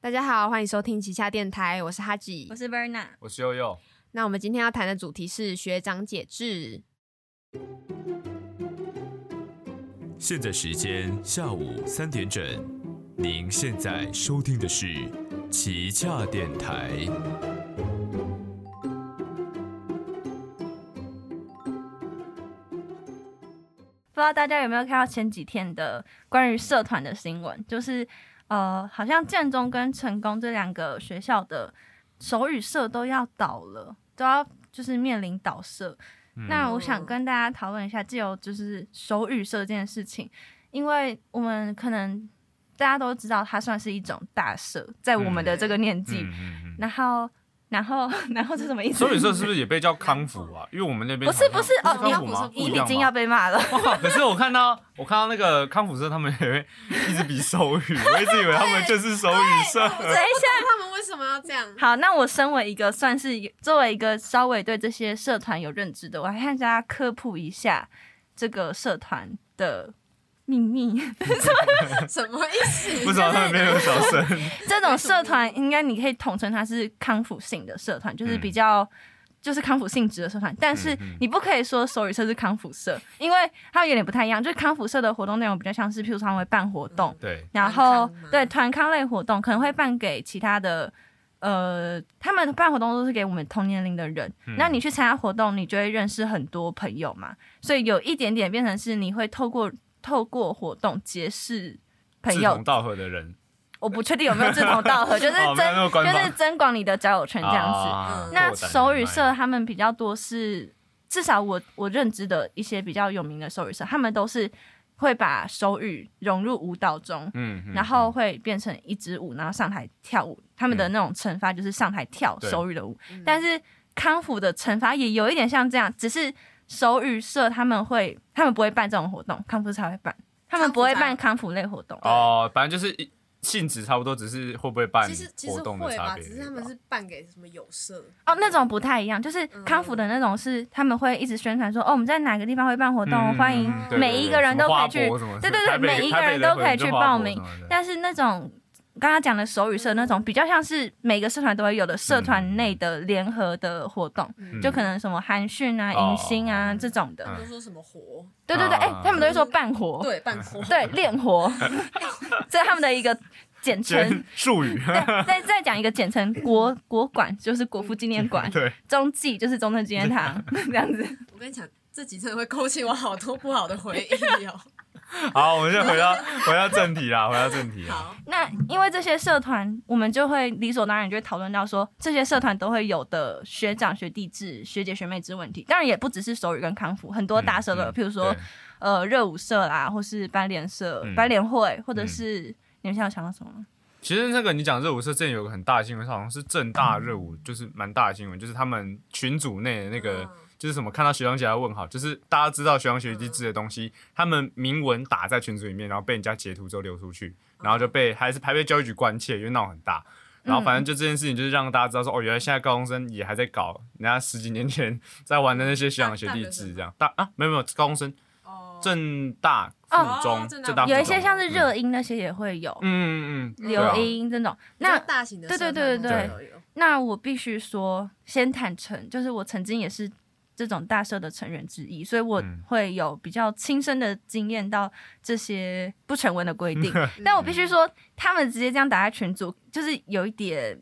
大家好，欢迎收听旗下电台，我是哈吉我。是 Verna，我是悠悠，那我们今天要谈的主题是学长解制。现在时间下午三点整，您现在收听的是旗下电台。不知道大家有没有看到前几天的关于社团的新闻？就是呃，好像建中跟成功这两个学校的手语社都要倒了，都要就是面临倒社。那我想跟大家讨论一下，既有就是手语社这件事情，因为我们可能大家都知道，它算是一种大社，在我们的这个年纪。然后，然后，然后这什么意思？手语社是不是也被叫康复啊？因为我们那边不是不是哦，你要好像康复吗？你不一样吗已经要被骂了。哇可是我看到我看到那个康复社，他们也会一直比手语，我一直以为他们就是手语社。等一下，他们为什么要这样？好，那我身为一个算是作为一个稍微对这些社团有认知的，我来向大家科普一下这个社团的秘密。什么意思？不知道他们没有小声？这种社团应该你可以统称它是康复性的社团，就是比较。就是康复性质的社团，但是你不可以说手语社是康复社，因为它有点不太一样。就是康复社的活动内容比较像是，譬如说他们会办活动，对，然后对团康类活动可能会办给其他的，呃，他们办活动都是给我们同年龄的人。嗯那你去参加活动，你就会认识很多朋友嘛，所以有一点点变成是你会透过透过活动结识朋友志同。道合的人我不确定有没有志同道合，就是 哦没有那么增官方就是增广你的交友圈这样子。啊那手语社他们比较多是，至少我我认知的一些比较有名的手语社，他们都是会把手语融入舞蹈中，嗯，嗯然后会变成一支舞，然后上台跳舞。他们的那种惩罚就是上台跳对手语的舞，但是康复的惩罚也有一点像这样，只是手语社他们会，他们不会办这种活动，康复才会办，他们不会办康复类活动。哦，反正就是一性质差不多，只是会不会办其实其实会吧。只是他们是办给什么有社，哦，那种不太一样，就是嗯。康复的那种是他们会一直宣传说，哦，我们在哪个地方会办活动，嗯欢迎每一个人都可以去对对对每一个人都可以去报名。但是那种刚刚讲的手语社那种，比较像是每个社团都会有的社团内的联合的活动，嗯就可能什么韩训啊、哦迎新啊这种的。嗯都说什么活？对对对，哎、啊他们都会说办活，对，办活。对练活，这是他们的一个简称简。术语，对，再再讲一个简称，国国馆就是国父纪念馆，对，中纪就是中正纪念堂 这样子。我跟你讲，这集真的会勾起我好多不好的回忆哦。好，我们先回到回到正题啦，回到正题啦。好，那因为这些社团，我们就会理所当然就会讨论到说，这些社团都会有的学长学弟制、学姐学妹制问题。当然也不只是手语跟康复，很多大社的，嗯譬如说呃热舞社啦，或是班联社、嗯班联会，或者嗯是、你们现在有想到什么吗？其实那个你讲热舞社之前有个很大的新闻，好像是正大热舞，就是蛮大的新闻，就是他们群组内的那个。嗯。就是什么看到学长姐来问好，就是大家知道学长学弟制的东西，他们明文打在群组里面，然后被人家截图之后流出去，然后就被还是还被教育局关切，因为闹很大。然后反正就这件事情，就是让大家知道说，哦，原来现在高中生也还在搞人家十几年前在玩的那些学长学弟制，这样。大啊没有没有高中生，哦，正大哦附中哦正大附中有一些像是热音那些也会有，嗯嗯嗯，流音这种。那大型的对对对对对那我必须说，先坦诚，就是我曾经也是这种大社的成员之一，所以我嗯会有比较亲身的经验到这些不成文的规定。但我必须说，他们直接这样打在群组，就是有一点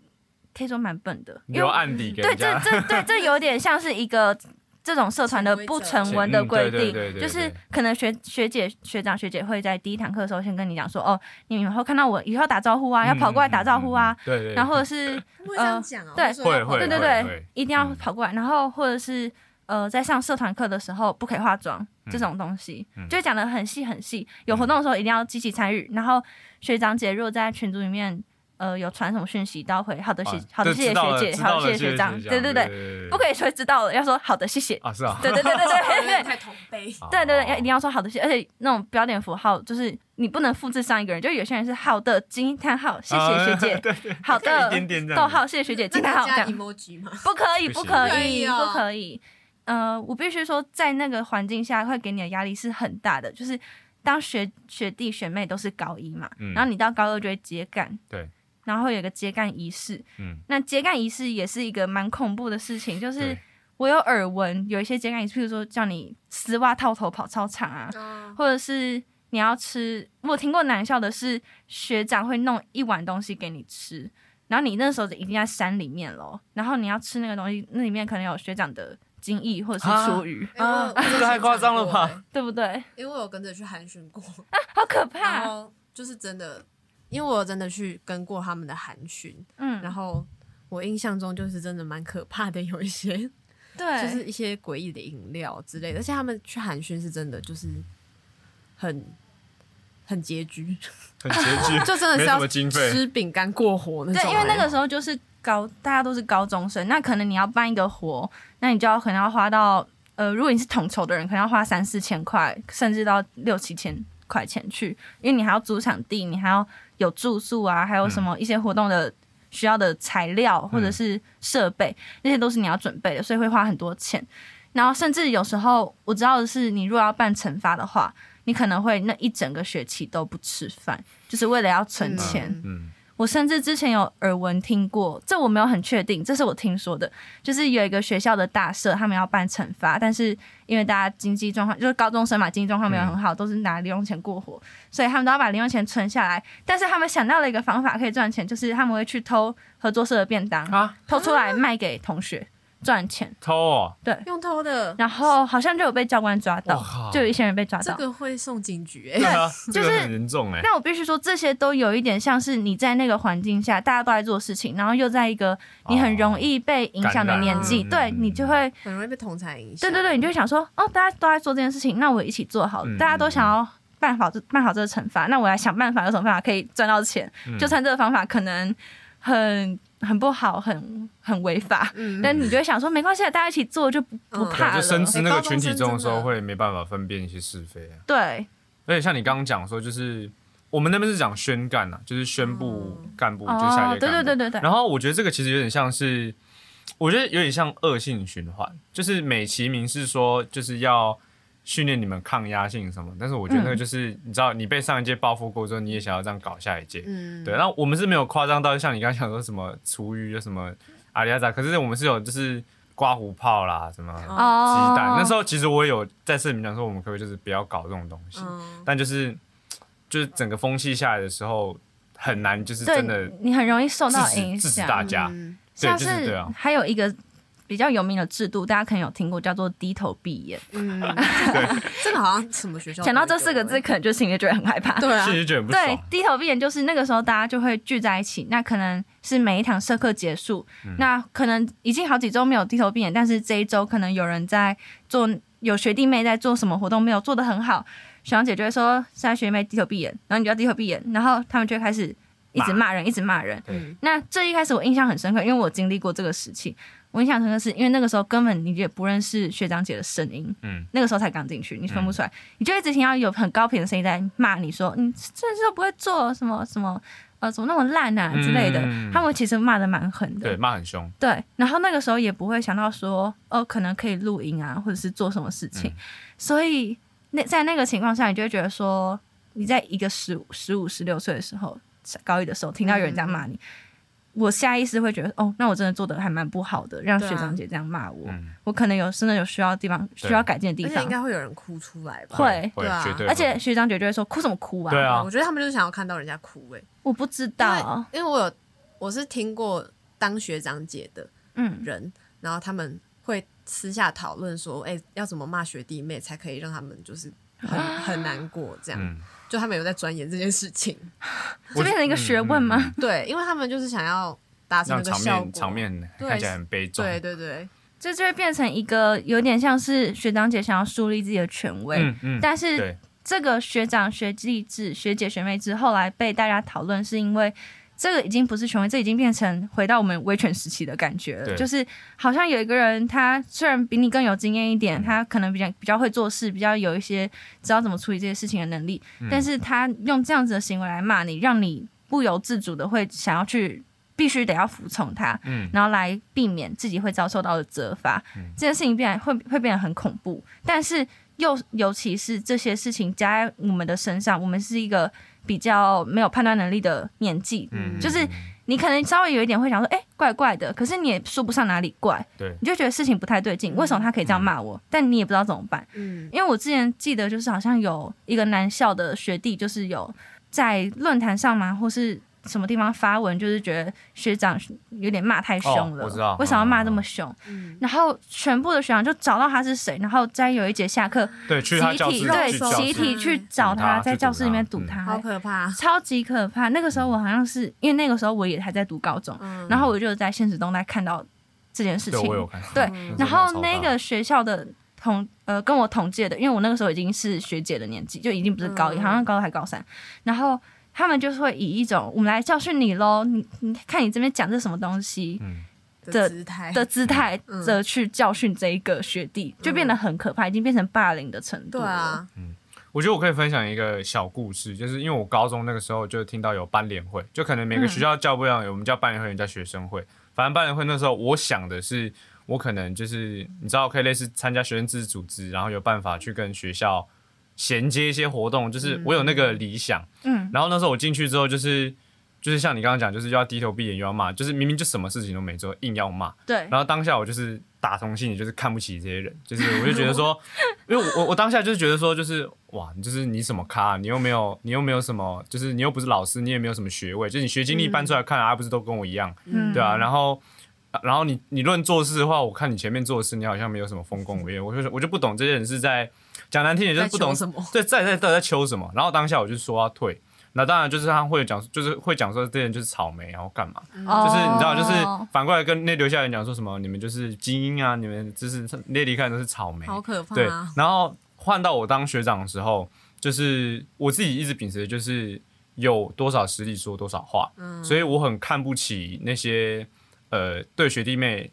可以说蛮笨的，因为留案底给对这。这对这有点像是一个。这种社团的不成文的规定就是可能学学姐、学长、学姐会在第一堂课的时候先跟你讲说，哦，你以后看到我以后打招呼啊，要跑过来打招呼啊，对对。然后或者是 会这样讲哦，对说要会对对对会。会，一定要嗯跑过来，然后或者是呃，在上社团课的时候不可以化妆嗯。这种东西，嗯。就讲的很细很细。有活动的时候一定要积极参与，然后学长姐如果在群组里面呃有传什么讯息，都要回好的谢啊好的谢谢学姐，知道了好的谢谢学长，对对对，对不可以说知道了，要说好的谢谢，啊，是啊，对对对对对对对。太同悲。对对对，要一定要说好的谢，而且那种标点符号就是你不能复制上一个人，就有些人是好的惊叹号，谢谢学姐，对对，好的。逗号，谢谢学姐，惊叹号，这加样 emoji 吗？不可以，不可以，不可以。呃，我必须说，在那个环境下，会给你的压力是很大的。就是当学学弟学妹都是高一嘛，嗯。然后你到高二就会接干，对，然后有一个揭竿仪式。嗯，那揭竿仪式也是一个蛮恐怖的事情，就是我有耳闻有一些揭竿仪式，譬如说叫你丝袜套头跑操场啊，哦。或者是你要吃，我有听过男校的是学长会弄一碗东西给你吃，然后你那时候已经在山里面了，然后你要吃那个东西，那里面可能有学长的精液或者是啊厨余，哎我有我有这个太夸张了吧？对不对？哎因为我有跟着去寒暄过。啊，好可然怕，后就是真的，因为我真的去跟过他们的寒训，嗯，然后我印象中就是真的蛮可怕的，有一些对，就是一些诡异的饮料之类的，而且他们去寒训是真的就是很很拮据，很拮据 就真的是要么经费。吃饼干过活那种、对，因为那个哎时候就是高，大家都是高中生，那可能你要办一个活，那你就要可能要花到呃，如果你是统筹的人，可能要花三四千块，甚至到六七千块钱去，因为你还要租场地，你还要有住宿啊，还有什么一些活动的需要的材料或者是设备，那些都是你要准备的，所以会花很多钱。然后甚至有时候我知道的是，你如果要办惩罚的话，你可能会那一整个学期都不吃饭，就是为了要存钱。嗯嗯，我甚至之前有耳闻听过，这我没有很确定，这是我听说的，就是有一个学校的大社，他们要办惩罚，但是因为大家经济状况就是高中生嘛，经济状况没有很好，都是拿零用钱过活，所以他们都要把零用钱存下来。但是他们想到了一个方法可以赚钱，就是他们会去偷合作社的便当，啊，偷出来卖给同学赚钱。偷哦，对用偷的，然后好像就有被教官抓到，就有一些人被抓到。这个会送警局哎、对啊，就是这个很严重哎。但我必须说，这些都有一点像是你在那个环境下，大家都在做事情，然后又在一个你很容易被影响的年纪，对嗯你就会，很容易被同才影响。对对对，你就会想说，哦，大家都在做这件事情，那我一起做好了，嗯大家都想要办好这办好这个惩罚，那我来想办法，有什么办法可以赚到钱？嗯就算这个方法可能很很不好，很很违法，嗯，但你就会想说，没关系，大家一起做就不不嗯。怕就深知那个群体中的时候会没办法分辨一些是非啊。对，而且像你刚刚讲说，就是我们那边是讲宣干啊，就是宣布干部，就是下哦一，届干部。对对对对对，然后我觉得这个其实有点像是，我觉得有点像恶性循环，就是美其名是说就是要训练你们抗压性什么，但是我觉得那个嗯就是、你知道，你被上一届报复过之后，你也想要这样搞下一届。嗯，对，那我们是没有夸张到像你刚刚讲说什么厨余就什么阿里阿扎，可是我们是有就是刮胡泡啦，什么鸡哦，蛋。那时候其实我也有在市里面讲说，我们可不可以就是不要搞这种东西，嗯，但就是就是整个风气下来的时候，很难就是真的你很容易受到影制止响。大家。嗯对，像就是对啊，还有一个比较有名的制度，大家可能有听过，叫做低头闭眼。嗯，这个好像什么学校讲到这四个字，可能就心里就觉得很害怕。对啊其，实觉得很不对，。低头闭眼就是那个时候大家就会聚在一起，那可能是每一堂社课结束，嗯那可能已经好几周没有低头闭眼，但是这一周可能有人在做，有学弟妹在做什么活动没有做的很好，学长姐就会说现在学弟妹低头闭眼，然后你就要低头闭眼，然后他们就会开始一直骂人，一直骂人。嗯那这一开始我印象很深刻，因为我经历过这个时期。我印象深刻是因为那个时候根本你也不认识学长姐的声音，嗯，那个时候才刚进去，你分不出来，你就一直听到有很高频的声音在骂你说，你这都不会做什么什么，呃，怎么那么烂啊之类的。嗯。他们其实骂的蛮狠的，对，骂很凶，对，然后那个时候也不会想到说，哦，可能可以录音啊，或者是做什么事情。嗯。所以那在那个情况下，你就会觉得说，你在一个十五、十五、十六岁的时候，高一的时候，听到有人这样骂你，我下意识会觉得，哦，那我真的做的还蛮不好的，让学长姐这样骂我，嗯，我可能有真的有需要的地方需要改进的地方。应。该会有人哭出来吧？会。会对啊。绝对会，而且学长姐就会说哭什么哭啊？对啊。我觉得他们就是想要看到人家哭哎、我不知因道为，因为我有我是听过当学长姐的嗯，人，然后他们会私下讨论说，哎、要怎么骂学弟妹才可以让他们就是很 很难过这样。嗯，就他们有在钻研这件事情，这变成一个学问吗？嗯？嗯嗯对，因为他们就是想要达成让场那个效果面。场面对看起来很悲壮，对对对，这就会变成一个有点像是学长姐想要树立自己的权威，嗯嗯，但是，这个学长学弟制、学姐学妹制后来被大家讨论，是因为这个已经不是权威，这已经变成回到我们威权时期的感觉了。就是好像有一个人，他虽然比你更有经验一点，他可能比较比较会做事，比较有一些知道怎么处理这些事情的能力，嗯但是他用这样子的行为来骂你，让你不由自主的会想要去。必须得要服从他，嗯然后来避免自己会遭受到的责罚。嗯这件事情变得会会变得很恐怖，但是又尤其是这些事情加在我们的身上，我们是一个比较没有判断能力的年纪，嗯，就是你可能稍微有一点会想说，哎、怪怪的，可是你也说不上哪里怪，对，你就觉得事情不太对劲，为什么他可以这样骂我？但你也不知道怎么办。嗯因为我之前记得，就是好像有一个男校的学弟，就是有在论坛上嘛，或是什么地方发文，就是觉得学长有点骂太凶了，哦我知道为什么要骂这么凶？嗯，然后全部的学长就找到他是谁，然后在有一节下课，对，去他集教室体对集体去找他他，在教室里面他嗯堵他，好可怕。超级可怕。那个时候我好像是因为那个时候我也还在读高中，嗯然后我就在现实中在看到这件事，情。对嗯然后那个学校的同呃跟我同届的，因为我那个时候已经是学姐的年纪，就已经不是高一，嗯好像高二还高三。然后他们就是会以一种我们来教训你喽，你你看你这边讲这什么东西嗯，的姿态。的姿态嗯。的去教训这一个学弟，就变得很可怕，已经变成霸凌的程度了。对啊，嗯我觉得我可以分享一个小故事，就是因为我高中那个时候就听到有班联会，就可能每个学校叫不一样，有我们叫班联会，有人叫学生会。反正班联会那时候，我想的是，我可能就是你知道，可以类似参加学生自治组织，然后有办法去跟学校衔接一些活动，就是我有那个理想。嗯，然后那时候我进去之后，就是就是像你刚刚讲，就是又要低头闭眼又要骂，就是明明就什么事情都没做，硬要骂。对，然后当下我就是打从心里就是看不起这些人，就是我就觉得说，因为我我我当下就是觉得说，就是哇，就是你什么咖，你又没有你又没有什么，就是你又不是老师，你也没有什么学位，就是你学经历搬出来看啊，不是都跟我一样，嗯对啊，然后。然后你你论做事的话，我看你前面做事，你好像没有什么丰功伟业，我就我就不懂这些人是在讲难听点就是不懂什么对，在在到底在求什么。然后当下我就说要退，那当然就是他会讲，就是会讲说这些人就是草莓，然后干嘛，就是你知道，就是哦反过来跟那留下人讲说什么，你们就是精英啊，你们就是那离开都是草莓，好可怕对啊。。然后换到我当学长的时候，就是我自己一直秉持的就是有多少实力说多少话，嗯所以我很看不起那些呃对学弟妹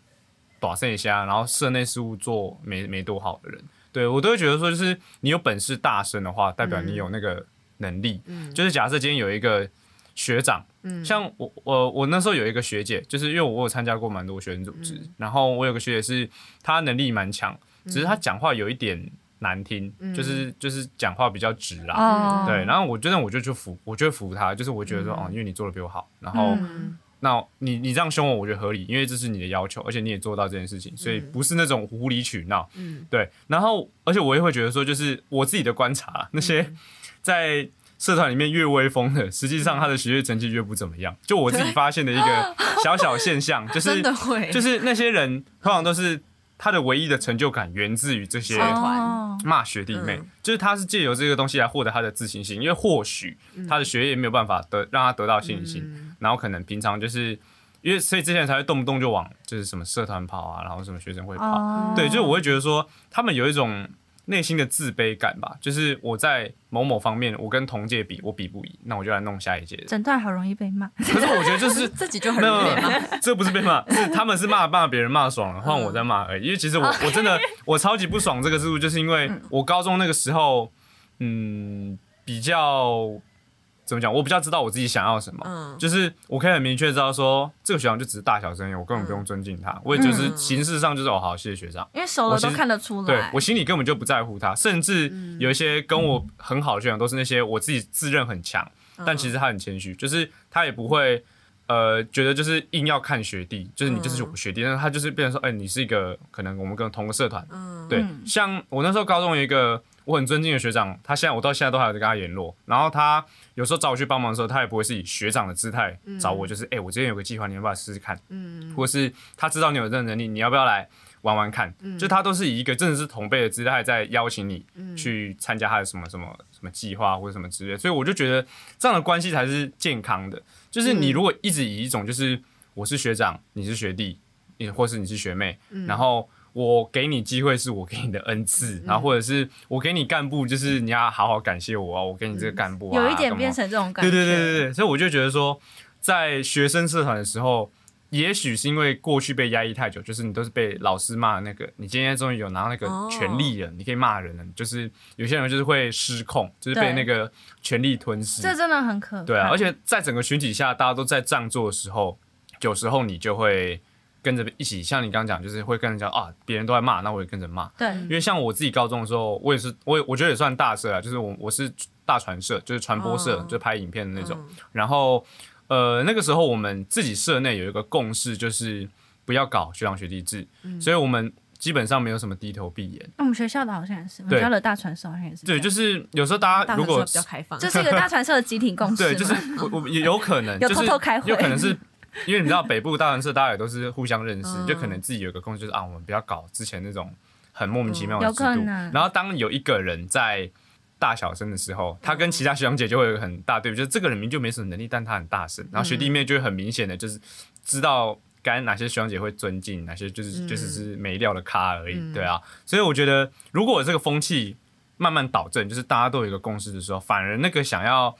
短剩一下，然后社内事务做没没多好的人，对我都会觉得说，就是你有本事大声的话，代表你有那个能力。嗯。就是假设今天有一个学长，嗯。像我我我那时候有一个学姐，就是因为我有参加过蛮多学生组织，嗯。然后我有个学姐是她能力蛮强，只是她讲话有一点难听，嗯。就是就是讲话比较直啦。哦，对，然后我觉得我就去服，我就会服她，就是我觉得说、哦，因为你做的比我好，然后、嗯那你你这样凶我，我觉得合理，因为这是你的要求，而且你也做到这件事情，所以不是那种无理取闹。嗯对，然后而且我也会觉得说，就是我自己的观察，那些嗯在社团里面越威风的，实际上他的学业成绩越不怎么样。就我自己发现的一个 小小现象，就是会，就是那些人通常都是他的唯一的成就感源自于这些社团。哦。骂学弟妹，嗯。就是他是借由这个东西来获得他的自信心，因为或许他的学业没有办法得让他得到信心，嗯。然后可能平常就是因为所以之前才会动不动就往就是什么社团跑啊，然后什么学生会跑，哦，对，就是我会觉得说他们有一种内心的自卑感吧，就是我在某某方面我跟同届比我比不赢，那我就来弄下一届的。整段好容易被骂，可是我觉得就是 自己就很这不是被骂，是他们是骂骂别人骂爽了，换我在骂而已。因为其实我我真的 我超级不爽这个制度，就是因为我高中那个时候，嗯，比较怎么讲，我比较知道我自己想要什么，嗯就是我可以很明确知道说这个学长就只是大小声音，我根本不用尊敬他，我也就是嗯形式上就是哦好，谢谢学长。因为熟了都看得出来。对我心里根本就不在乎他，甚至有一些跟我很好的学长，都是那些我自己自认很强，但其实他很谦虚，就是他也不会呃觉得就是硬要看学弟，就是你就是我学弟，但是他就是变成说，哎、你是一个可能我们跟同个社团，嗯对，嗯像我那时候高中有一个我很尊敬的学长，他现在我到现在都还有在跟他联络。然后他有时候找我去帮忙的时候，他也不会是以学长的姿态找我，就是哎、欸我这边有个计划，你要不要试试看？嗯或是他知道你有这个能力，你要不要来玩玩看？就他都是以一个真的是同辈的姿态在邀请你去参加他的什么什么什么计划或者什么之类，所以我就觉得这样的关系才是健康的。就是你如果一直以一种就是我是学长，你是学弟，你或是你是学妹，然后我给你机会是我给你的恩赐，然后或者是我给你干部，就是你要好好感谢我啊，我给你这个干部有一点变成这种感对觉。对对对对，所以我就觉得说，在学生社团的时候，也许是因为过去被压抑太久，就是你都是被老师骂的那个，你今天终于有拿到那个哦权利了，你可以骂人了，就是有些人就是会失控，就是被那个权力吞噬。这真的很可怕。对啊，而且在整个群体下，大家都在这样做的时候，有时候你就会跟着一起，像你刚刚讲，就是会跟人家啊，别人都在骂，那我也跟着骂。对。因为像我自己高中的时候，我也是，我也我觉得也算大社啊，就是我我是大传社，就是传播社，哦。就拍影片的那种。嗯。然后呃，那个时候我们自己社内有一个共识，就是不要搞学长学弟制，所以我们基本上没有什么低头闭眼。我们学校的好像也是，我们对。学校的大传社好像也是这对，就是有时候大家如果比较开放，这是一个大传社的集体共识 对，就是吗？我我也有可能，有就是偷偷开会。有可能是因为你知道北部大传社大家也都是互相认识，嗯就可能自己有一个共识，就是啊，我们不要搞之前那种很莫名其妙的制度。然后当有一个人在大小声的时候，他跟其他学长姐就会有很大对比，就是这个人明明就没什么能力，但他很大声，然后学弟妹就会很明显的就是知道。该哪些学长姐会尊敬，哪些就是、嗯就是是没料的咖而已，嗯对啊，所以我觉得如果这个风气慢慢导正，就是大家都有一个共识的时候，反而那个想要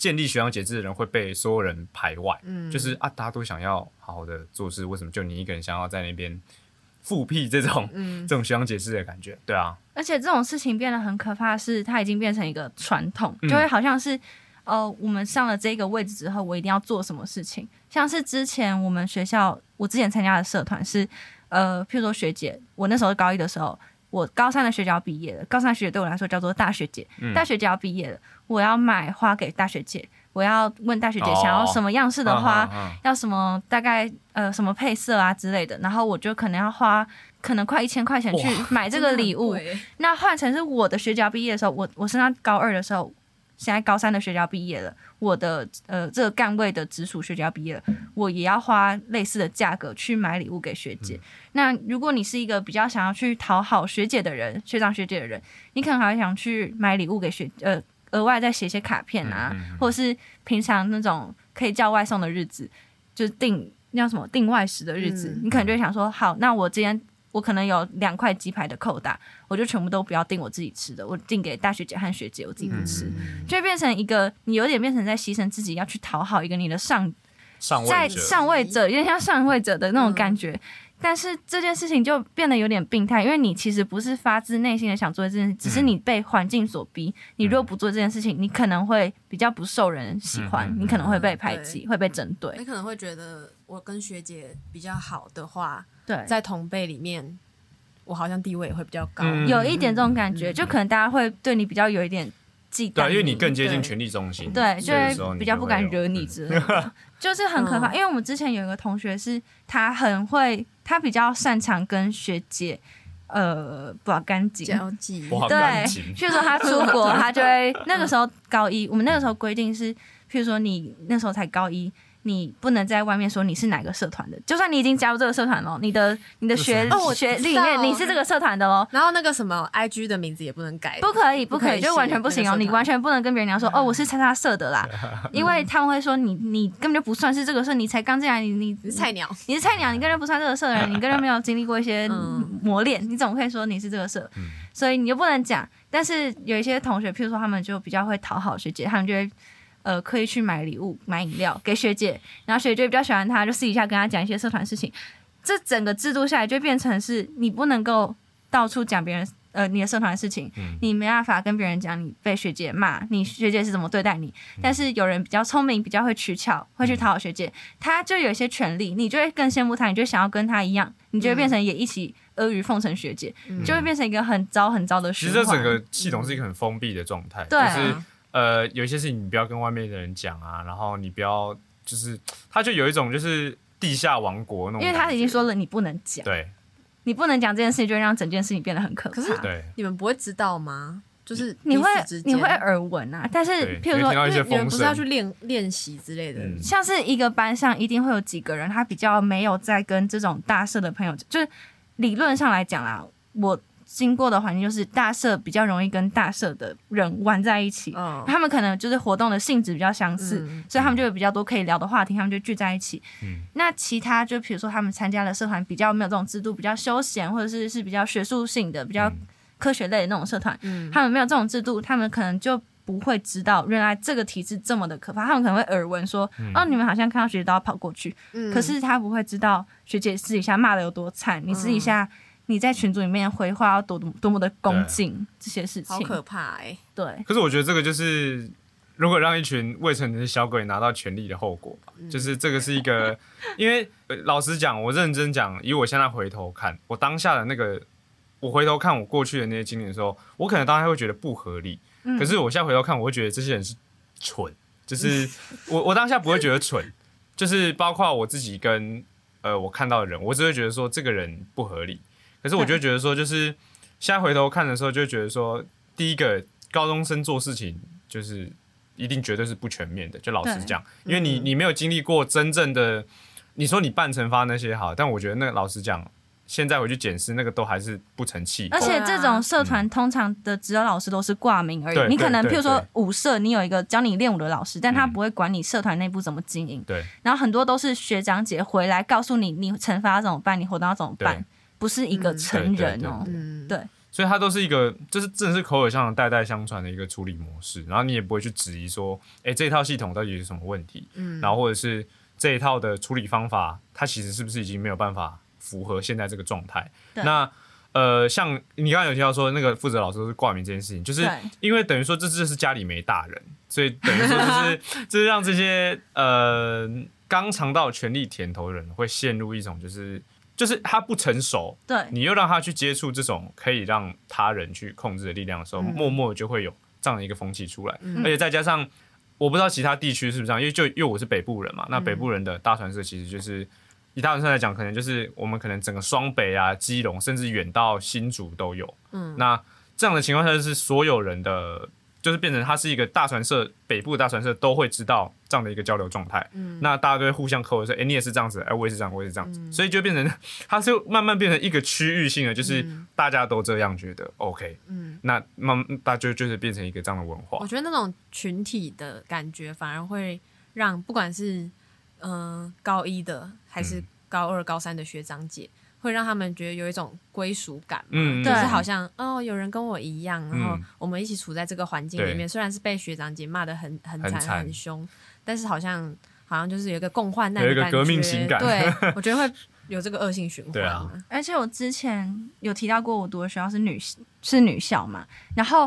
建立学长节制的人会被所有人排外，嗯。就是啊，大家都想要好好的做事，为什么就你一个人想要在那边复辟这种、嗯。这种学长节制的感觉？对啊，而且这种事情变得很可怕，是它已经变成一个传统，嗯。就会好像是，呃，我们上了这个位置之后，我一定要做什么事情。像是之前我们学校，我之前参加的社团是，呃，譬如说学姐，我那时候高一的时候，我高三的学姐要毕业了，高三的学姐对我来说叫做大学姐，嗯。大学姐要毕业了，我要买花给大学姐，我要问大学姐哦。想要什么样式的花，要什么大概呃什么配色啊之类的，然后我就可能要花可能快一千块钱去买这个礼物。那换成是我的学姐要毕业的时候，我我升到高二的时候，现在高三的学姐要毕业了，我的呃这个干位的直属学姐要毕业了，我也要花类似的价格去买礼物给学姐。嗯。那如果你是一个比较想要去讨好学姐的人，学长学姐的人，你可能还会想去买礼物给学呃额外再写些卡片啊，嗯嗯嗯。或者是平常那种可以叫外送的日子，就是订那叫什么定外食的日子，嗯。你可能就会想说，好，那我今天我可能有两块鸡排的扣打，我就全部都不要订我自己吃的，我订给大学姐和学姐，我自己不吃，嗯就会变成一个你有点变成在牺牲自己，要去讨好一个你的上上位者，上位者，有点像上位者的那种感觉。但是这件事情就变得有点病态，因为你其实不是发自内心的想做这件事，只是你被环境所逼。你如果不做这件事情，你可能会比较不受人喜欢，你可能会被排挤，会被针对你。可能会觉得我跟学姐比较好的话，对，在同辈里面，我好像地位也会比较高。嗯。有一点这种感觉，就可能大家会对你比较有一点忌对啊，因为你更接近权力中心，对，就所以有时候会比较不敢惹你之类的，就是很可怕。嗯。因为我们之前有一个同学是，他很会，他比较擅长跟学姐，呃，不干净。交际，哇对譬如说他出国，他就会那个时候高一，我们那个时候规定是，譬如说你那时候才高一，你不能在外面说你是哪个社团的，就算你已经加入这个社团了，你的你的学哦我学历里面你是这个社团的喽。然后那个什么 IG 的名字也不能改，不可以，不可以，可以就完全不行哦！你完全不能跟别人讲说，哦，我是叉叉社的啦，因为他们会说你你根本就不算是这个社，你才刚进来，你你菜鸟，你是菜鸟，你根本就不算这个社的人，你根本没有经历过一些嗯磨练，你怎么可以说你是这个社？嗯所以你就不能讲。但是有一些同学，譬如说他们就比较会讨好学姐，他们就会呃刻意去买礼物、买饮料给学姐，然后学姐比较喜欢他，就私底下跟他讲一些社团事情。这整个制度下来，就变成是你不能够到处讲别人呃你的社团的事情，嗯你没办法跟别人讲你被学姐骂，你学姐是怎么对待你。但是有人比较聪明，比较会取巧，会去讨好学姐，他就有一些权利，你就会更羡慕他，你就想要跟他一样，你就会变成也一起阿谀奉承学姐，嗯就会变成一个很糟很糟的其循环。实这整个系统是一个很封闭的状态，对啊就是呃，有一些事情你不要跟外面的人讲啊，然后你不要就是，他就有一种就是地下王国那种感觉，因为他已经说了你不能讲，对你不能讲这件事情，就会让整件事情变得很可怕。可是对你们不会知道吗？就是你会彼此之间你会耳闻啊，但是对譬如说你会听到一些因为你们不是要声去练练习之类的，嗯像是一个班上一定会有几个人，他比较没有在跟这种大社的朋友，就是理论上来讲啦，我经过的环境就是大社比较容易跟大社的人玩在一起，嗯，他们可能就是活动的性质比较相似，嗯。所以他们就有比较多可以聊的话题，他们就聚在一起。嗯。那其他就比如说他们参加的社团比较没有这种制度，比较休闲或者是是比较学术性的、比较嗯。科学类的那种社团，嗯。他们没有这种制度，他们可能就不会知道原来这个体制这么的可怕。他们可能会耳闻说，嗯。哦，你们好像看到学姐都要跑过去，嗯。可是他不会知道学姐私底下骂的有多惨，你私底下你在群组里面回话要多多么的恭敬这些事情。好可怕哎，对，可是我觉得这个就是，如果让一群未成年的小鬼拿到权力的后果吧，就是这个是一个，因为、呃老实讲，我认真讲，以我现在回头看，我当下的那个，我回头看我过去的那些经历的时候，我可能当下会觉得不合理，嗯可是我现在回头看，我会觉得这些人是蠢，就是我我当下不会觉得蠢，就是包括我自己跟呃我看到的人，我只会觉得说这个人不合理。可是我就觉得说，就是现在回头看的时候，就觉得说，第一个高中生做事情就是一定绝对是不全面的，就老实讲，因为你你没有经历过真正的，你说你半惩罚那些好，但我觉得那个老实讲，现在回去检视那个都还是不成器。而且这种社团通常的指导老师都是挂名而对已，你可能对譬如说舞社，你有一个教你练舞的老师，但他嗯。不会管你社团内部怎么经营。对。然后很多都是学长姐回来告诉你，你惩罚怎么办，你活动要怎么办。对，不是一个嗯成人哦。嗯，对。所以它都是一个，就是真的是口耳相传、代代相传的一个处理模式，然后你也不会去质疑说，哎、这套系统到底有什么问题，嗯，然后或者是这一套的处理方法，它其实是不是已经没有办法符合现在这个状态？那呃，像你刚刚有提到说那个负责老师都是挂名这件事情，就是因为等于说这就是家里没大人，所以等于说就是 就是让这些呃刚尝到权力甜头的人会陷入一种就是就是他不成熟，对。你又让他去接触这种可以让他人去控制的力量的时候，嗯。默默就会有这样的一个风气出来，嗯。而且再加上我不知道其他地区是不是这样，因为就因为我是北部人嘛，那嗯。北部人的大传社其实就是。以大传社来讲，可能就是我们可能整个双北啊、基隆，甚至远到新竹都有。嗯。那这样的情况下，就是所有人的，就是变成它是一个大传社，北部的大传社都会知道这样的一个交流状态。嗯那大家都会互相扣说，哎、你也是这样子，哎、我也是这样，我也是这样子，嗯所以就变成它是慢慢变成一个区域性的，就是嗯大家都这样觉得 OK，嗯，那慢慢大家就就是变成一个这样的文化我。觉得那种群体的感觉，反而会让不管是嗯、呃高一的还是嗯高二、高三的学长姐，会让他们觉得有一种归属感嘛，嗯就是好像哦，有人跟我一样，然后嗯。我们一起处在这个环境里对。面，虽然是被学长姐骂的很很惨很凶，但是好像好像就是有一个共患难的感觉，有一个革命情感。对，我觉得会有这个恶性循环啊。而且我之前有提到过，我读的学校是女是女校嘛，然后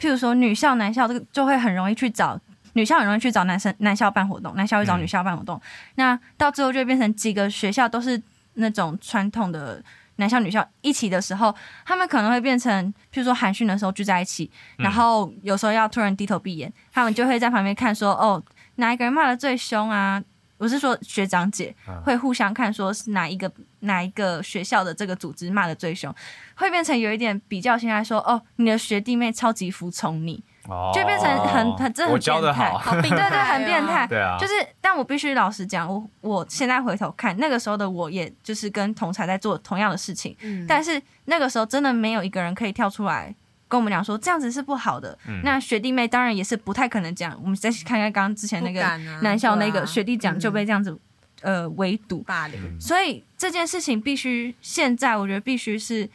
譬如说女校、男校这个就会很容易去找女校，很容易去找男生男校办活动，男校会找嗯。女校办活动，那到最后就会变成几个学校都是那种传统的。男校、女校一起的时候，他们可能会变成，譬如说寒暄的时候聚在一起，嗯然后有时候要突然低头闭眼，他们就会在旁边看说，哦，哪一个人骂的最凶啊？我是说学长姐嗯会互相看，说是哪一个哪一个学校的这个组织骂的最凶，会变成有一点比较心来，说哦，你的学弟妹超级服从你，哦。就变成很很这很变态。好，病对对，态很变态。哦。对啊，就是，但我必须老实讲，我我现在回头看，那个时候的我，也就是跟同才在做同样的事情，嗯。但是那个时候真的没有一个人可以跳出来跟我们讲说这样子是不好的。嗯。那学弟妹当然也是不太可能讲。我们再看看刚刚之前那个男校那个学弟讲就被这样子、呃围堵，霸凌，嗯。所以这件事情必须现在我觉得必须是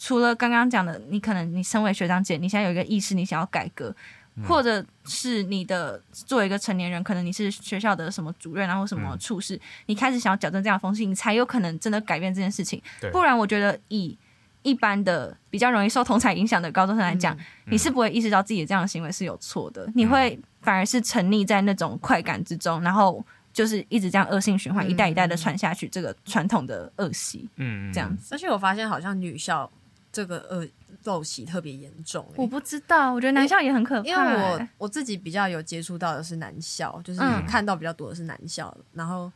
除了刚刚讲的，你可能你身为学长姐，你现在有一个意识，你想要改革。嗯或者是你的作为一个成年人，可能你是学校的什么主任啊，或什么嗯处事，你开始想要矫正这样的风气，你才有可能真的改变这件事情。不然，我觉得以一般的比较容易受同才影响的高中生来讲，嗯你是不会意识到自己的这样的行为是有错的，你会反而是沉溺在那种快感之中，然后就是一直这样恶性循环，嗯一代一代的传下去，这个传统的恶习嗯，嗯这样子。而且我发现好像女校这个恶陋习特别严重、欸我不知道，我觉得男校也很可怕、因为我欸我自己比较有接触到的是男校，就是嗯看到比较多的是男校，然后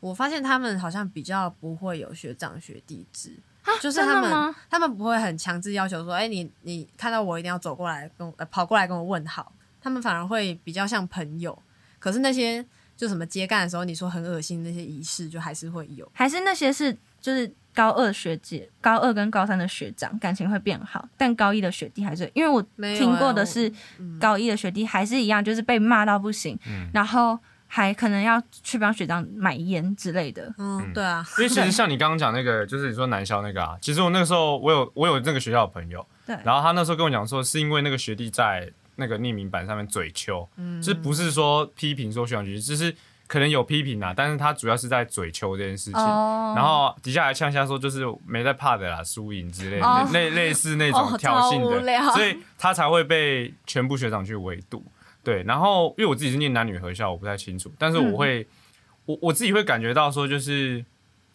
我发现他们好像比较不会有学长学弟制，就是他们他们不会很强制要求说，哎、你你看到我一定要走过来跟我、呃、跑过来跟我问好，他们反而会比较像朋友。可是那些就什么接干的时候，你说很恶心那些仪式，就还是会有。还是那些是就是高二学姐、高二跟高三的学长感情会变好，但高一的学弟还是因为我听过啊的是嗯。高一的学弟还是一样，就是被骂到不行，嗯。然后还可能要去帮学长买烟之类的。嗯，嗯。对啊，因为其实像你刚刚讲那个，就是你说南校那个啊，其实我那个时候我有我有那个学校的朋友，对。然后他那时候跟我讲说，是因为那个学弟在那个匿名版上面嘴秋，嗯，就是不是说批评说学长学弟，就是可能有批评啊，但是他主要是在嘴球这件事情。哦然后底下还呛下说，就是没在怕的啦，输赢之类的，哦类类似那种哦挑衅的，聊所以他才会被全部学长去围堵。对，然后因为我自己是念男女合校，我不太清楚，但是我会，我我自己会感觉到说，就是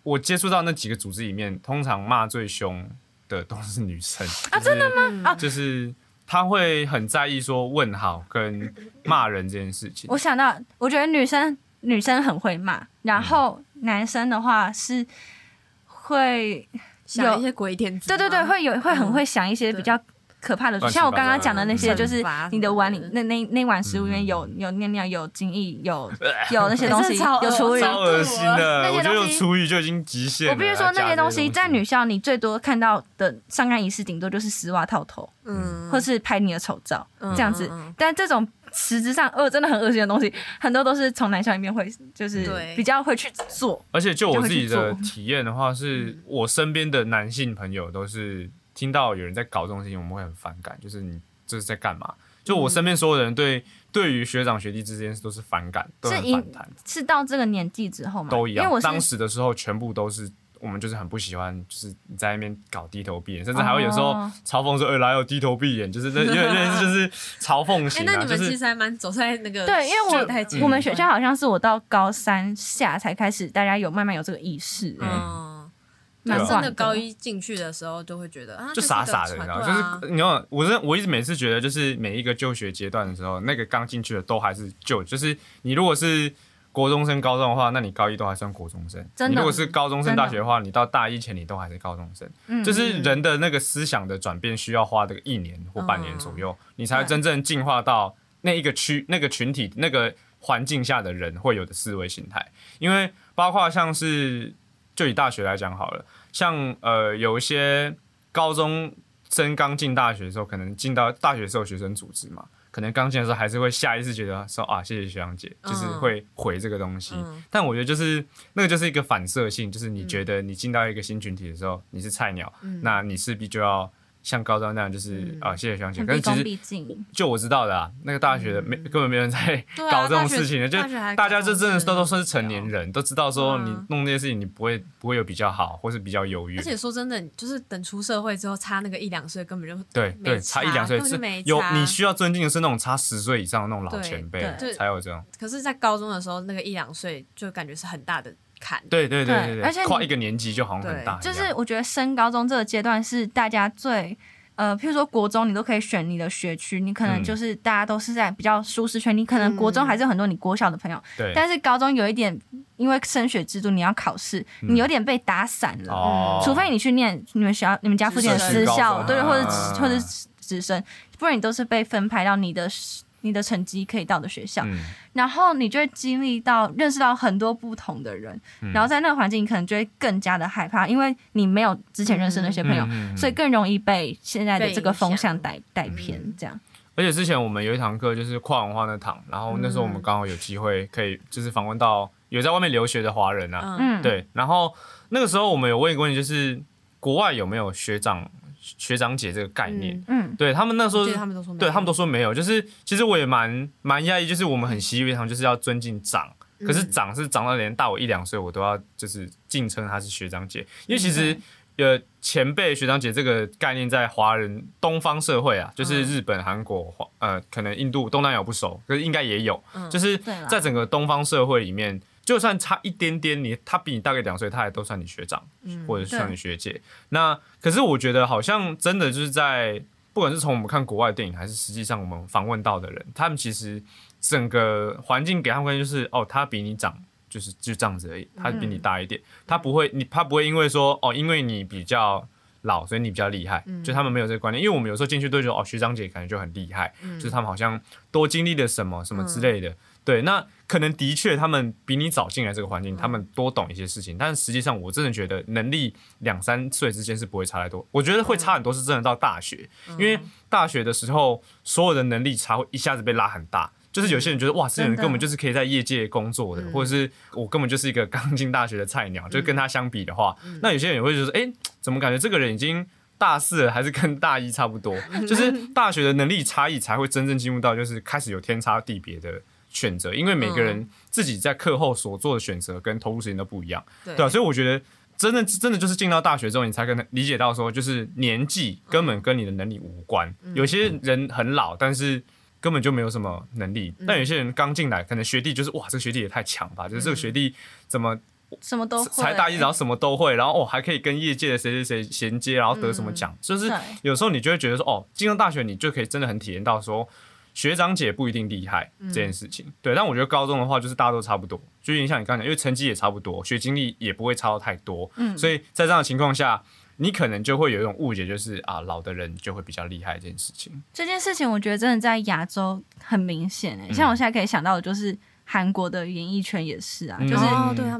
我接触到那几个组织里面，通常骂最凶的都是女生啊，真的吗？就是他会很在意说问好跟骂人这件事情。我想到，我觉得女生女生很会骂，然后男生的话是会有一些鬼点子，对对对，会有会很会想一些比较可怕的，像我刚刚讲的那些，就是你的碗里那那那碗食物里面有有尿尿、有精液、有 有那些东西，有厨余。超恶心的，那些我觉得有东西厨余就已经极限了。我必须说，那些东西在女校，你最多看到的上岸仪式，顶多就是丝袜套头，嗯，或是拍你的丑照嗯这样子。但这种实质上恶真的很恶心的东西，很多都是从男校里面会就是比较会去做。而且就我自己的体验的话，是我身边的男性朋友都是听到有人在搞这种事情，我们会很反感，就是你这是在干嘛？就我身边所有人对对于学长学弟之间都是反感，都很是因反弹，是到这个年纪之后嘛，都一样因为我。当时的时候，全部都是我们就是很不喜欢，就是你在那边搞低头闭眼，甚至还会有时候哦嘲讽说：“呃，哪有低头闭眼？”就是那因为那是就是嘲讽哎型，啊，那你就是们其实还蛮走在那个对，因为我我们学校好像是我到高三下才开始，大家有慢慢有这个意识。嗯，蛮晚真的高一进去的时候就会觉得啊，就傻傻的，你知道，就是你知道，我是我一直每次觉得，就是每一个就学阶段的时候，那个刚进去的都还是就，就是你如果是国中升高中的话，那你高一都还算国中生；真的你如果是高中升大学的话，你到大一前你都还是高中生。嗯就是人的那个思想的转变需要花这个一年或半年左右，你才真正进化到那一个区、那个群体、那个环境下的人会有的思维形态。因为包括像是就以大学来讲好了，像呃有一些高中生刚进大学的时候，可能进到大学时候学生组织嘛。可能刚进的时候还是会下意识觉得说啊，谢谢学长姐，就是嗯。会回这个东西。嗯。但我觉得就是那个就是一个反射性，就是你觉得你进到一个新群体的时候，你是菜鸟，嗯。那你势必就要像高中那样，就是、嗯啊，谢谢学长姐。很毕恭可是其实就我知道的啊，那个大学的没、根本没人在搞这种事情的，就大家就真的都都算是成年人，都知道说嗯你弄这些事情，你不会不会有比较好，或是比较优越而。且说真的，就是等出社会之后，差那个一两岁根本就对对，差一两岁是有你需要尊敬的是那种差十岁以上的那种老前辈对才有这种。可是，在高中的时候，那个一两岁就感觉是很大的坎。对对对对对而且跨一个年级就好像很大，就是我觉得升高中这个阶段是大家最。呃，譬如说国中，你都可以选你的学区，你可能嗯就是大家都是在比较舒适圈，你可能国中还是有很多你国小的朋友，对，但是高中有一点，因为升学制度你要考试，嗯你有点被打散了。哦，除非你去念你们学校、你们家附近的直私校，对，或者啊或者直升，不然你都是被分派到你的你的成绩可以到的学校，嗯。然后你就会经历到认识到很多不同的人，嗯。然后在那个环境，你可能就会更加的害怕，因为你没有之前认识的那些朋友，所以更容易被现在的这个风向带带偏，这样。而且之前我们有一堂课就是跨文化那堂，然后那时候我们刚好有机会可以就是访问到有在外面留学的华人啊，对，然后那个时候我们有问一个问题，就是国外有没有学长学长姐这个概念？嗯，对他们那时候我记得他们都说，对他们都说没有，就是其实我也蛮蛮压抑，就是我们很习以为常，就是要尊敬长，可是嗯。长是长到连大我一两岁，我都要就是敬称他是学长姐，因为其嗯。实。呃，前辈学长姐这个概念在华人东方社会啊，就是日本、韩国、华呃，可能印度、东南亚不熟，可是应该也有，嗯就是在整个东方社会里面，就算差一点点，你他比你大概两岁，他也都算你学长，嗯或者是算你学姐。那可是我觉得好像真的就是在，不管是从我们看国外的电影，还是实际上我们访问到的人，他们其实整个环境给他们感觉就是，哦，他比你长。就是就这样子而已，他比你大一点，他不会，你他不会因为说哦，因为你比较老，所以你比较厉害，就他们没有这个观念，因为我们有时候进去都觉得哦，学长姐感觉就很厉害，就是他们好像多经历了什么什么之类的，对，那可能的确他们比你早进来这个环境，他们多懂一些事情，但是实际上我真的觉得能力两三岁之间是不会差太多，我觉得会差很多是真的到大学，因为大学的时候所有的能力差会一下子被拉很大。就是有些人觉得哇，这些人根本就是可以在业界工作的，或者是我根本就是一个刚进大学的菜鸟，就跟他相比的话，那有些人也会觉得说，哎、怎么感觉这个人已经大四了，还是跟大一差不多？就是 大学的能力差异才会真正进入到就是开始有天差地别的选择，因为每个人自己在课后所做的选择跟投入时间都不一样，对。对啊，所以我觉得真的真的就是进到大学之后，你才可能理解到说，就是年纪根本跟你的能力无关。有些人很老，但是根本就没有什么能力；但有些人刚进来，可能学弟就是哇，这个学弟也太强吧，就是这个学弟怎么什么都会。才大一，然后什么都会，然后哦还可以跟业界的谁谁谁衔接，然后得什么奖，就是有时候你就会觉得说，哦，进入大学你就可以真的很体验到说。学长姐不一定厉害这件事情。对，但我觉得高中的话，就是大家都差不多，就有点像你刚才讲，因为成绩也差不多，学经历也不会差到太多，嗯所以在这样的情况下，你可能就会有一种误解，就是啊，老的人就会比较厉害这件事情。这件事情，我觉得真的在亚洲很明显诶、嗯像我现在可以想到的就是韩国的演艺圈也是啊，嗯。就是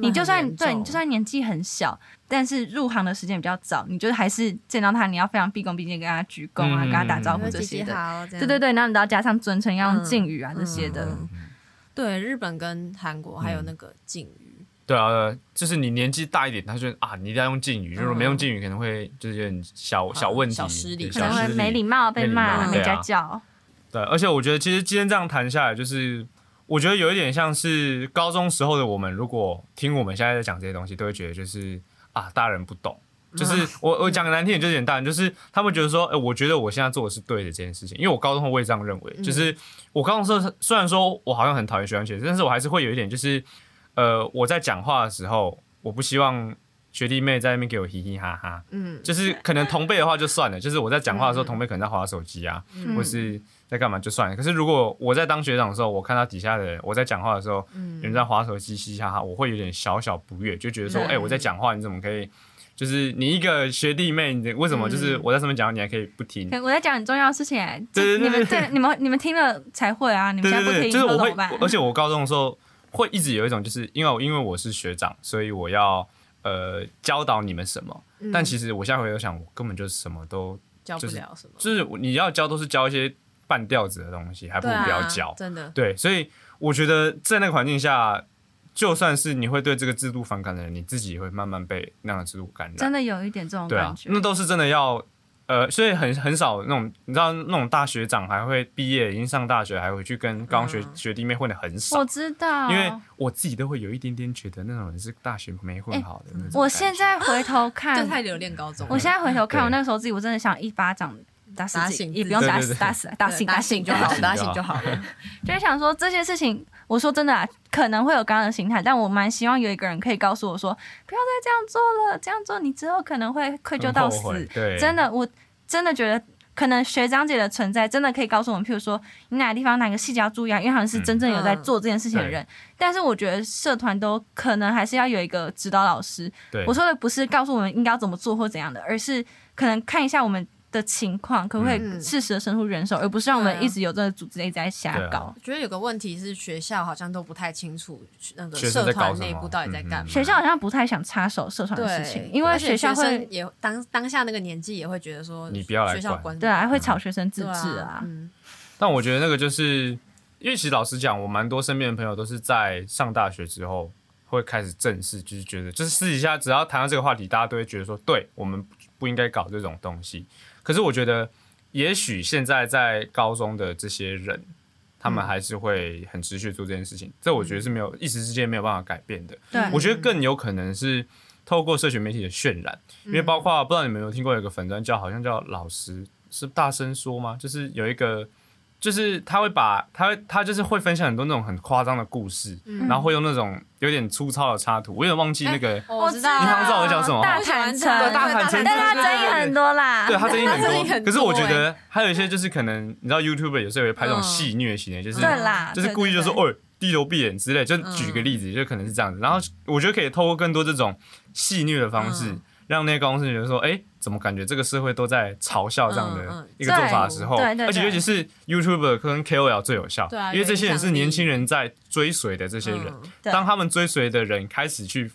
你就算对你就算年纪很小，但是入行的时间比较早，你就是还是见到他，你要非常毕恭毕敬跟他鞠躬啊，嗯。跟他打招呼姐这些对对对，然后你都要加上尊称，要用嗯敬语啊这些的。嗯。对，日本跟韩国还有那个敬语，对啊，就是你年纪大一点，他就啊，你一定要用敬语，如果没用敬语，可能会就是有点小小问题，小失礼。可能会小失没礼貌被骂、没家教。对，而且我觉得其实今天这样谈下来，就是我觉得有一点像是高中时候的我们，如果听我们现在在讲这些东西，都会觉得就是啊，大人不懂。就是我我讲个难听点，就是有点大人，就是他们觉得说，哎、我觉得我现在做的是对的这件事情，因为我高中后我也这样认为，就是我高中时候虽然说我好像很讨厌学长姐，但是我还是会有一点，就是呃，我在讲话的时候，我不希望学弟妹在那边给我嘻嘻哈哈，嗯，就是可能同辈的话就算了，就是我在讲话的时候，同辈可能在划手机啊，嗯。或是在干嘛就算了。可是如果我在当学长的时候，我看到底下的人我在讲话的时候，有人在划手机嘻嘻哈哈，我会有点小小不悦，就觉得说，哎、对我在讲话，你怎么可以？就是你一个学弟妹，你为什么就是我在上面讲，你还可以不听？可我在讲很重要的事情、欸，这对你们对对 你们你们听了才会啊，你们现在不听，就是我会而且我高中的时候会一直有一种，就是因为我因为我是学长，所以我要呃教导你们什么。嗯但其实我下回又想，我根本就什么都教不就是了什么，就是你要教都是教一些半吊子的东西，还不如不要教。真的，对，所以我觉得在那个环境下，就算是你会对这个制度反感的人，你自己也会慢慢被那样的制度感染。真的有一点这种感，觉。那都是真的要。呃，所以很很少那种，你知道那种大学长还会毕业已经上大学，还回去跟高中学、嗯学弟妹混的很少我。知道，因为我自己都会有一点点觉得那种人是大学没混好的那种、我现在回头 看这，太留恋高中，我现在回头看，我那个时候自己，我真的想一巴掌打死自己，打醒也不用打死，自己对对对打死，打对醒，打醒就好，打打醒就好了。就是想说这些事情，我说真的啊，可能会有刚刚的心态，但我蛮希望有一个人可以告诉我说，不要再这样做了，这样做你之后可能会愧疚到死。对，真的，我真的觉得。可能学长姐的存在真的可以告诉我们，譬如说你哪个地方哪个细节要注意啊，因为他们是真正有在做这件事情的人。但是我觉得社团都可能还是要有一个指导老师。对，我说的不是告诉我们应该要怎么做或怎样的，而是可能看一下我们的情况，可不可以嗯适时的伸出援手，而不是让我们一直有这个组织一直在瞎搞。我觉得有个问题是，学校好像都不太清楚那个社团内部到底在干嘛。嗯学校好像不太想插手社团的事情，因为学校会生也当当下那个年纪也会觉得说，你不要来管学校管对啊，会吵学生自治啊。嗯，但我觉得那个就是，因为其实老实讲，我蛮多身边的朋友都是在上大学之后会开始正视，就是觉得，就是私底下只要谈到这个话题，大家都会觉得说，对我们不应该搞这种东西。可是我觉得，也许现在在高中的这些人，他们还是会很持续做这件事情，这我觉得是没有一时之间没有办法改变的。对，我觉得更有可能是透过社群媒体的渲染，因为包括不知道你们有没有听过有个粉专叫好像叫老师是大声说吗？就是有一个。就是他会把他会他就是会分享很多那种很夸张的故事，然后会用那种有点粗糙的插图，我有点忘记那个，我知道，你好像知道我在讲什么大坦诚，对大坦诚但是他争议很多啦。对他争议很 他争议很多。可是我觉得还有一些就是可能你知道 YouTube 有时候也会拍这种戏虐型的，就是对啦，就是故意就说对对哦低头闭眼之类，就举个例子，就可能是这样子。然后我觉得可以透过更多这种戏虐的方式嗯，让那些高中生觉得说，哎，怎么感觉这个社会都在嘲笑这样的一个做法的时候，而且尤其是 YouTuber 跟 KOL 最有效，因为这些人是年轻人在追随的这些人，嗯当他们追随的人开始去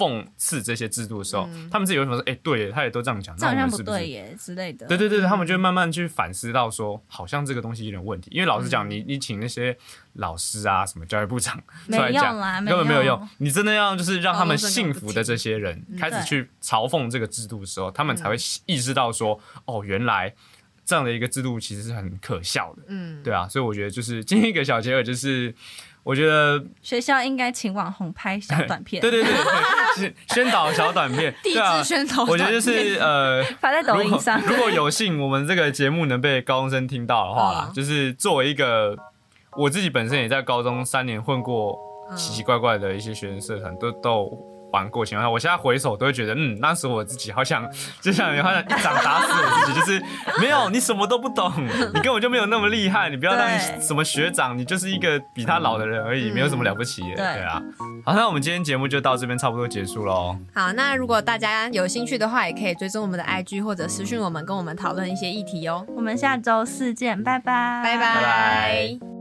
讽刺这些制度的时候，他们自己有什么说，哎，对耶，他也都这样讲，这好像不那我们是不是对耶之类的。对对对，他们就会慢慢去反思到说，好像这个东西有点问题。因为老实讲，嗯你你请那些老师啊，什么教育部长 出来讲，根本没有用用。。你真的要就是让他们高中生根本不幸福的这些人嗯开始去嘲讽这个制度的时候，他们才会意识到说，哦，原来这样的一个制度其实是很可笑的。嗯，对啊，所以我觉得就是今天一个小结尾就是。我觉得，学校应该请网红拍小短片，对对对对，是 宣导小短片，地对啊质，宣导，我觉得就是呃，发在抖如果音上。如果有幸我们这个节目能被高中生听到的话就是作为一个我自己本身也在高中三年混过奇奇怪怪的一些学生社团，都都玩过情况下，我现在回首都会觉得，嗯，那时候我自己好想，就像好像一掌打死我自己，就是没有你什么都不懂，你根本就没有那么厉害，你不要当什么学长，你就是一个比他老的人而已，没有什么了不起的，对。对啊。好，那我们今天节目就到这边差不多结束喽。好，那如果大家有兴趣的话，也可以追踪我们的 IG 或者私讯我们，跟我们讨论一些议题哦。我们下周四见，拜。拜，拜。拜拜